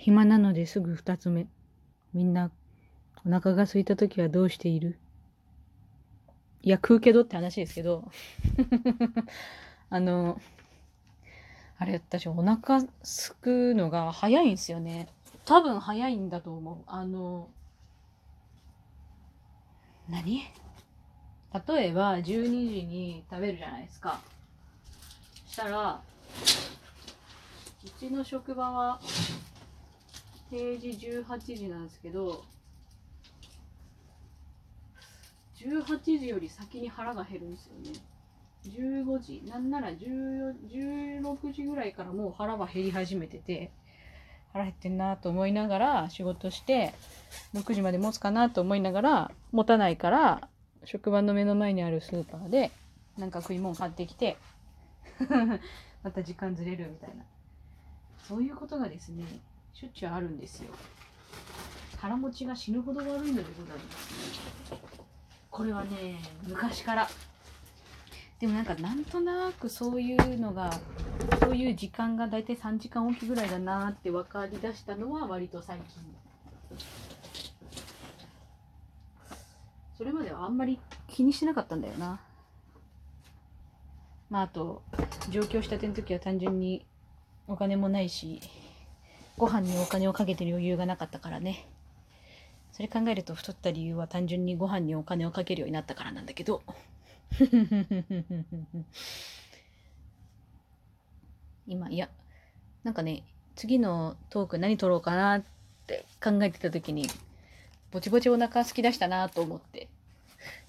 暇なのですぐ二つ目。みんな、お腹が空いた時はどうしている？いや、食うけどって話ですけど。あの、あれ、私、お腹すくのが早いんですよね。多分早いんだと思う。あの、何？例えば、12時に食べるじゃないですか。したら、うちの職場は、定時18時なんですけど、18時より先に腹が減るんですよね。15時、なんなら16時ぐらいからもう腹が減り始めてて、腹減ってんなと思いながら仕事して、6時まで持つかなと思いながら、持たないから、職場の目の前にあるスーパーで、なんか食い物買ってきて、また時間ずれるみたいな。そういうことがですね、しょっちゅうあるんですよ。腹持ちが死ぬほど悪いのでございます。これはね、昔から。でもなんかなんとなくそういうのが、そういう時間が大体3時間おきぐらいだなって分かりだしたのは割と最近。それまではあんまり気にしてなかったんだよな。まああと、上京したての時は単純にお金もないし、ご飯にお金をかけてる余裕がなかったからね。それ考えると太った理由は単純にご飯にお金をかけるようになったからなんだけど。今、いや、なんかね、次のトーク何撮ろうかなって考えてた時に、ぼちぼちお腹空き出したなと思って。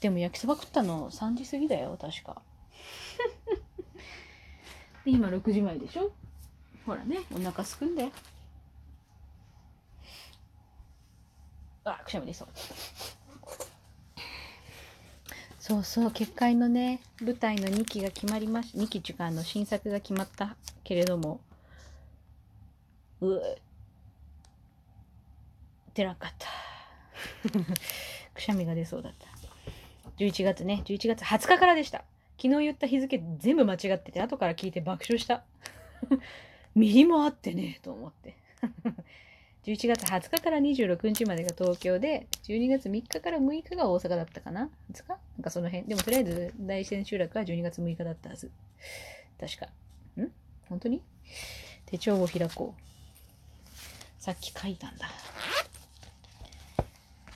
でも焼きそば食ったの3時過ぎだよ、確か。で、今6時前でしょ？ほらね、お腹すくんだよ。あ、くしゃみ出そう。そうそう、結界のね、舞台の2期が決まりまし、2期っていうか、あの、新作が決まったけれども、うぅ、出なかった。くしゃみが出そうだった。11月ね、11月20日からでした。昨日言った日付全部間違ってて、後から聞いて爆笑した。右もあってね、と思って。11月20日から26日までが東京で、12月3日から6日が大阪だったかな ?20 日なんかその辺。でもとりあえず大仙集落は12月6日だったはず。確か。ん？本当に？手帳を開こう。さっき書いたんだ。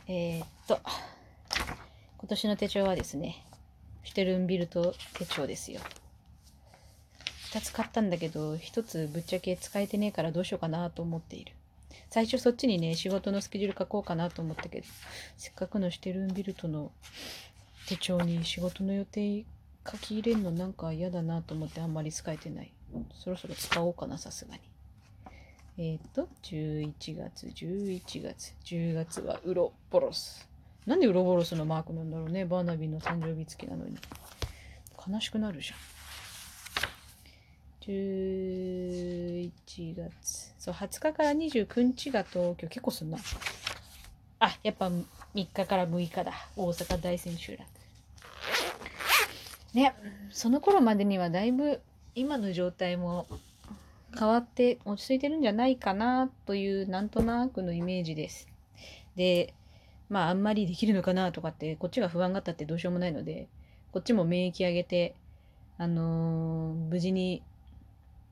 えー、っと、今年の手帳はですね、シュテルンビルト手帳ですよ。2つ買ったんだけど、1つぶっちゃけ使えてねえからどうしようかなと思っている。最初そっちにね、仕事のスケジュール書こうかなと思ったけど、せっかくのシュテルンビルトの手帳に仕事の予定書き入れるのなんか嫌だなと思ってあんまり使えてない。そろそろ使おうかな、さすがに。えっ、と、11月、11月、10月はウロボロス。なんでウロボロスのマークなんだろうね。バーナビーの誕生日付きなのに。悲しくなるじゃん。11月。そう、20日から29日が東京。結構すんな。あ、やっぱ3日から6日だ。大阪大千秋楽。ね、その頃までにはだいぶ今の状態も変わって落ち着いてるんじゃないかなというなんとなくのイメージです。で、まああんまりできるのかなとかってこっちが不安があったってどうしようもないので、こっちも免疫上げて、あのー、無事に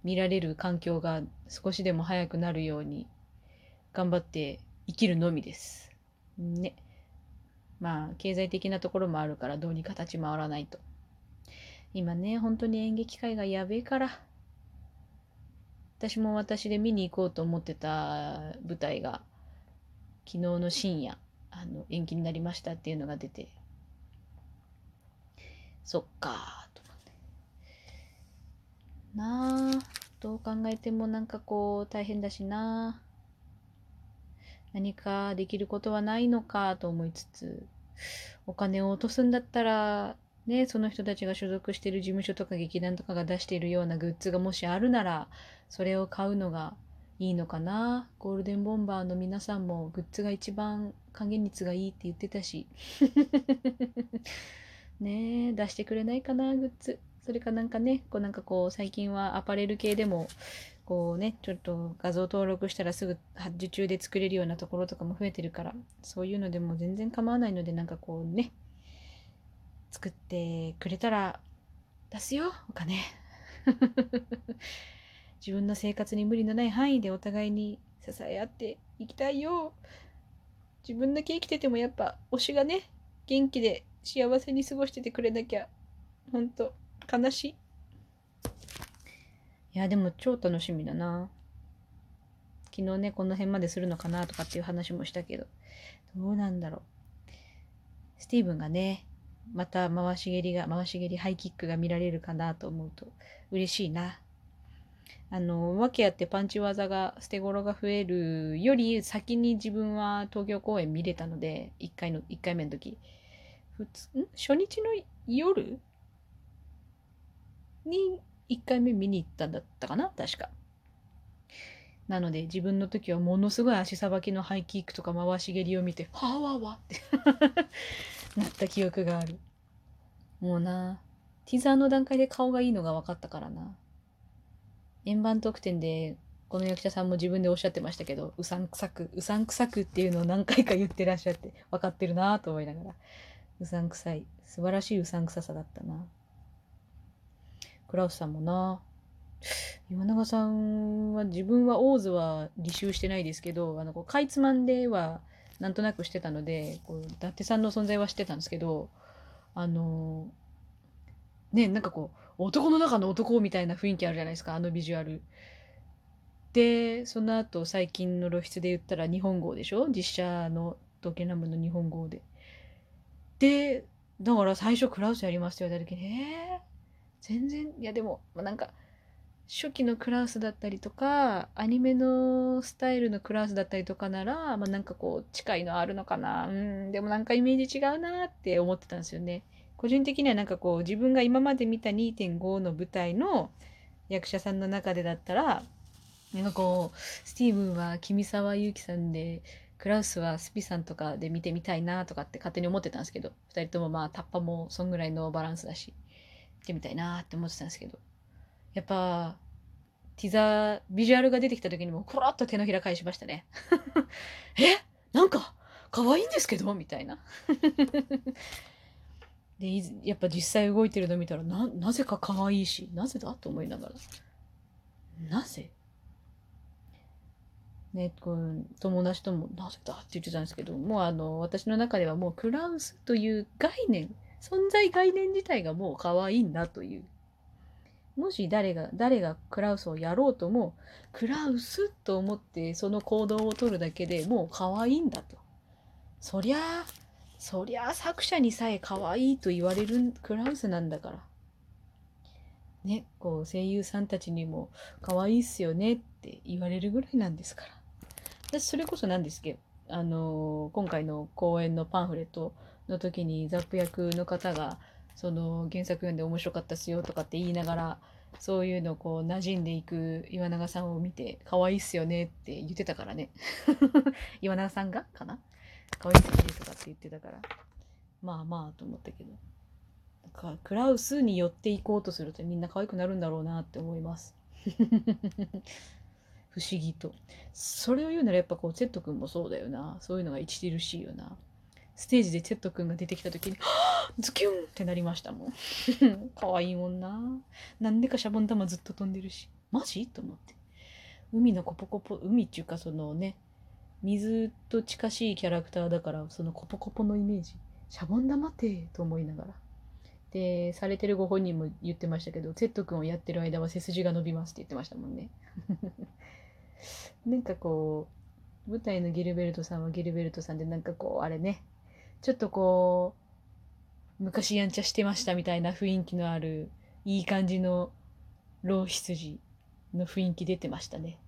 見られる環境が少しでも早くなるように頑張って生きるのみです。ね。まあ、経済的なところもあるからどうにか立ち回らないと。今ね、本当に演劇界がやべえから。私も私で見に行こうと思ってた舞台が昨日の深夜あの延期になりましたっていうのが出てそっかとなあ。どう考えてもなんかこう大変だしな何かできることはないのかと思いつつお金を落とすんだったらねその人たちが所属してる事務所とか劇団とかが出しているようなグッズがもしあるならそれを買うのがいいのかな。ゴールデンボンバーの皆さんもグッズが一番還元率がいいって言ってたし。ねえ出してくれないかなグッズ。それかなんかね、こうなんかこう最近はアパレル系でもこうねちょっと画像登録したらすぐ受注で作れるようなところとかも増えてるからそういうのでも全然構わないのでなんかこうね作ってくれたら出すよお金。自分の生活に無理のない範囲でお互いに支え合っていきたいよ。自分だけ生きててもやっぱ推しがね元気で幸せに過ごしててくれなきゃほんと。悲しい？いやでも超楽しみだな。昨日ねこの辺までするのかなとかっていう話もしたけど。どうなんだろう。スティーブンがねまた回し蹴りが回し蹴りハイキックが見られるかなと思うと嬉しいな。あの訳あってパンチ技が捨て頃が増えるより先に自分は東京公演見れたので1回の1回目の時。普通ん？初日の夜？に1回目見に行ったんだったかな？確か。なので自分の時はものすごい足さばきのハイキックとか回し蹴りを見て「はあわわ」って なった記憶がある。もうなティザーの段階で顔がいいのが分かったからな。円盤特典でこの役者さんも自分でおっしゃってましたけどうさんくさくうさんくさくっていうのを何回か言ってらっしゃって分かってるなと思いながら。うさんくさい。素晴らしいうさんくささだったな。クラウスさんもな岩永さんは自分はオーズは履修してないですけどあのこうかいつまんではなんとなくしてたのでこう伊達さんの存在は知ってたんですけどあのねなんかこう男の中の男みたいな雰囲気あるじゃないですかあのビジュアル。でその後最近の露出で言ったら日本語でしょ？実写のドケナムの日本語で。でだから最初クラウスやりますって言われた時にえー、全然いやでもなんか初期のクラウスだったりとかアニメのスタイルのクラウスだったりとかなら、まあ、なんかこう近いのあるのかなうんでもなんかイメージ違うなって思ってたんですよね。個人的にはなんかこう自分が今まで見た2.5の舞台の役者さんの中でだったらなんかこうスティーブンは君沢祐希さんでクラウスはスピさんとかで見てみたいなとかって勝手に思ってたんですけど2人ともまあタッパもそんぐらいのバランスだしてみたいなって思ってたんですけど。やっぱティザービジュアルが出てきた時にもコロッと手のひら返しましたね。え？なんか可愛いんですけど？みたいな。でやっぱ実際動いてるの見たらななぜか可愛いしなぜだと思いながら。なぜ？ね、こう友達とも「なぜだ?」って言ってたんですけどもうあの私の中ではもうクラウスという概念存在概念自体がもう可愛いんだという。もし誰が誰がクラウスをやろうともクラウスと思ってその行動をとるだけでもう可愛いんだと。そりゃあそりゃあ作者にさえ可愛いと言われるクラウスなんだから。ねこう声優さんたちにも可愛いっすよねって言われるぐらいなんですから。私それこそなんですけどあの今回の公演のパンフレットの時にザップ役の方がその原作読んで面白かったっすよとかって言いながらそういうのこう馴染んでいく岩永さんを見て可愛いっすよねって言ってたからね 岩永さんがかな？可愛いっすぎるとかって言ってたからまあまあと思ったけどなんかクラウスに寄っていこうとするとみんな可愛くなるんだろうなって思います 不思議と。それを言うならやっぱこう、チェット君もそうだよな。そういうのが著しいよな。ステージでチェット君が出てきた時に、ズキュンってなりましたもん。可愛いもんな。なんでかシャボン玉ずっと飛んでるし。マジ？と思って。海のコポコポ、海っていうかそのね、水と近しいキャラクターだから、そのコポコポのイメージ。シャボン玉ってと思いながら。で、されてるご本人も言ってましたけど、チェット君をやってる間は背筋が伸びますって言ってましたもんね。なんかこう舞台のギルベルトさんはギルベルトさんでなんかこうあれねちょっとこう昔やんちゃしてましたみたいな雰囲気のあるいい感じの老羊の雰囲気出てましたね。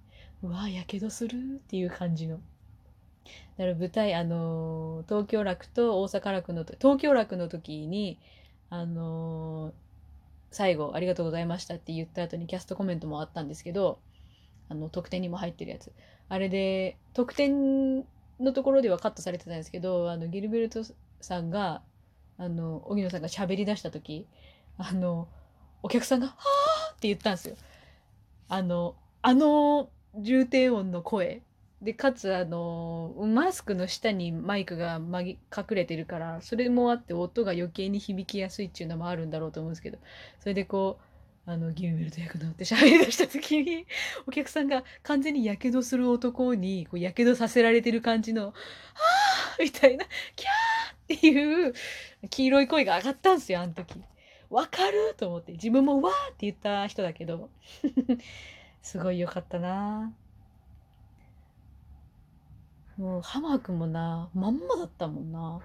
うわやけどするっていう感じの。だから舞台あの東京楽と大阪楽の東京楽の時にあの最後「ありがとうございました」って言った後にキャストコメントもあったんですけどあの特典にも入ってるやつ。あれで特典のところではカットされてたんですけどあのギルベルトさんがあの荻野さんが喋り出した時あのお客さんが「はあ!」って言ったんですよ。あのあの重低音の声でかつあのマスクの下にマイクが隠れてるからそれもあって音が余計に響きやすいっていうのもあるんだろうと思うんですけどそれでこうあのギルベルト役のって喋り出した時に お客さんが完全にやけどする男にこうやけどさせられてる感じの「はあ!」みたいな「キャー!」っていう黄色い声が上がったんですよあの時。わかると思って自分も「わー!」って言った人だけど すごい良かったなもうハマー君もなまんまだったもんな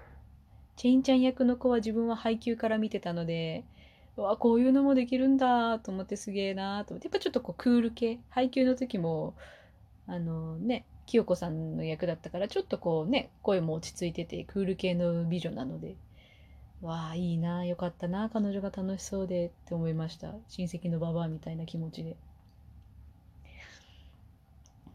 チェインちゃん役の子は自分は配給から見てたのでわこういうのもできるんだと思ってすげえなと思って。やっぱちょっとこうクール系配給の時もあのね清子さんの役だったからちょっとこうね声も落ち着いててクール系の美女なので。わあいいなよかったな彼女が楽しそうでって思いました。親戚のババアみたいな気持ちで。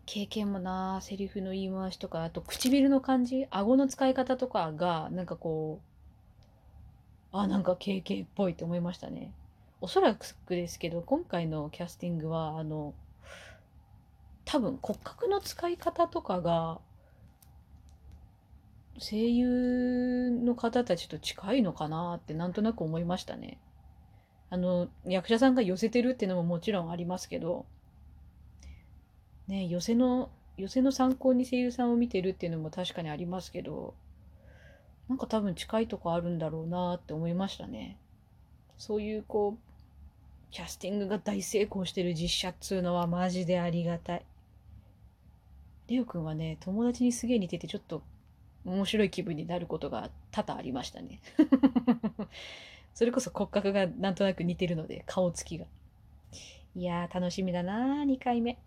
経験もなセリフの言い回しとかあと唇の感じ顎の使い方とかがなんかこうあなんか経験っぽいって思いましたねおそらくですけど今回のキャスティングはあの多分骨格の使い方とかが声優の方たちと近いのかなってなんとなく思いましたね。あの役者さんが寄せてるっていうのももちろんありますけどね寄せの寄せの参考に声優さんを見てるっていうのも確かにありますけどなんか多分近いとこあるんだろうなって思いましたね。そういうこうキャスティングが大成功してる実写っつうのはマジでありがたい。りょうくんはね友達にすげえ似ててちょっと面白い気分になることが多々ありましたね。それこそ骨格がなんとなく似てるので顔つきが。いやー楽しみだな2回目。